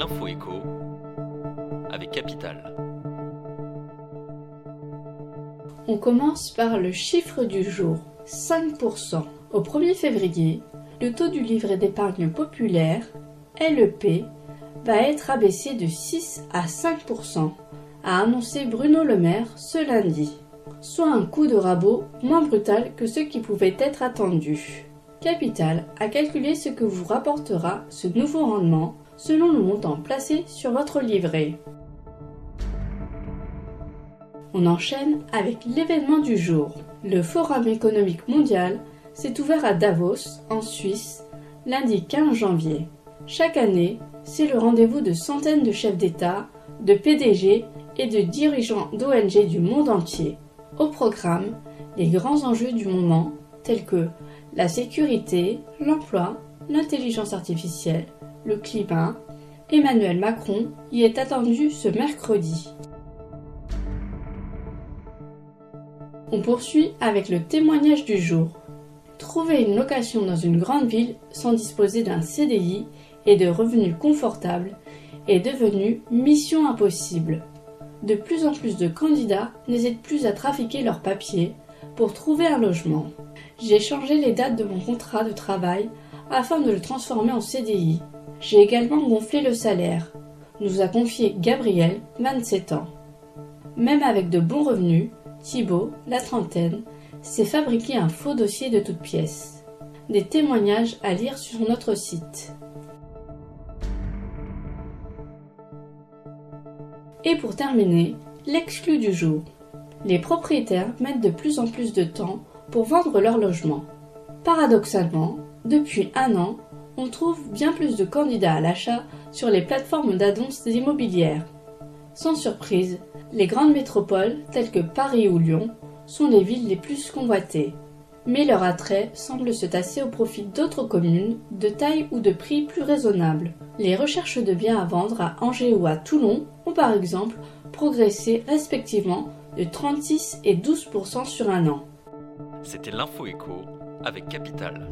l'info écho avec Capital. On commence par le chiffre du jour, 5%. Au 1er février, le taux du livret d'épargne populaire, LEP, va être abaissé de 6 à 5%, a annoncé Bruno Le Maire ce lundi, soit un coup de rabot moins brutal que ce qui pouvait être attendu. Capital a calculé ce que vous rapportera ce nouveau rendement selon le montant placé sur votre livret. On enchaîne avec l'événement du jour. Le Forum économique mondial s'est ouvert à Davos, en Suisse, lundi 15 janvier. Chaque année, c'est le rendez-vous de centaines de chefs d'État, de PDG et de dirigeants d'ONG du monde entier. Au programme, les grands enjeux du moment tels que la sécurité, l'emploi, l'intelligence artificielle, le climat. Emmanuel Macron y est attendu ce mercredi. On poursuit avec le témoignage du jour. Trouver une location dans une grande ville sans disposer d'un CDI et de revenus confortables est devenu mission impossible. De plus en plus de candidats n'hésitent plus à trafiquer leurs papiers pour trouver un logement. J'ai changé les dates de mon contrat de travail afin de le transformer en CDI. J'ai également gonflé le salaire, nous a confié Gabriel, 27 ans. Même avec de bons revenus, Thibault, la trentaine, s'est fabriqué un faux dossier de toutes pièces. Des témoignages à lire sur notre site. Et pour terminer, l'exclu du jour. Les propriétaires mettent de plus en plus de temps pour vendre leur logement. Paradoxalement, depuis un an, on trouve bien plus de candidats à l'achat sur les plateformes d'annonces immobilières. Sans surprise, les grandes métropoles telles que Paris ou Lyon sont les villes les plus convoitées. Mais leur attrait semble se tasser au profit d'autres communes de taille ou de prix plus raisonnables. Les recherches de biens à vendre à Angers ou à Toulon ont par exemple progressé respectivement de 36 et 12% sur un an. C'était l'info avec Capital.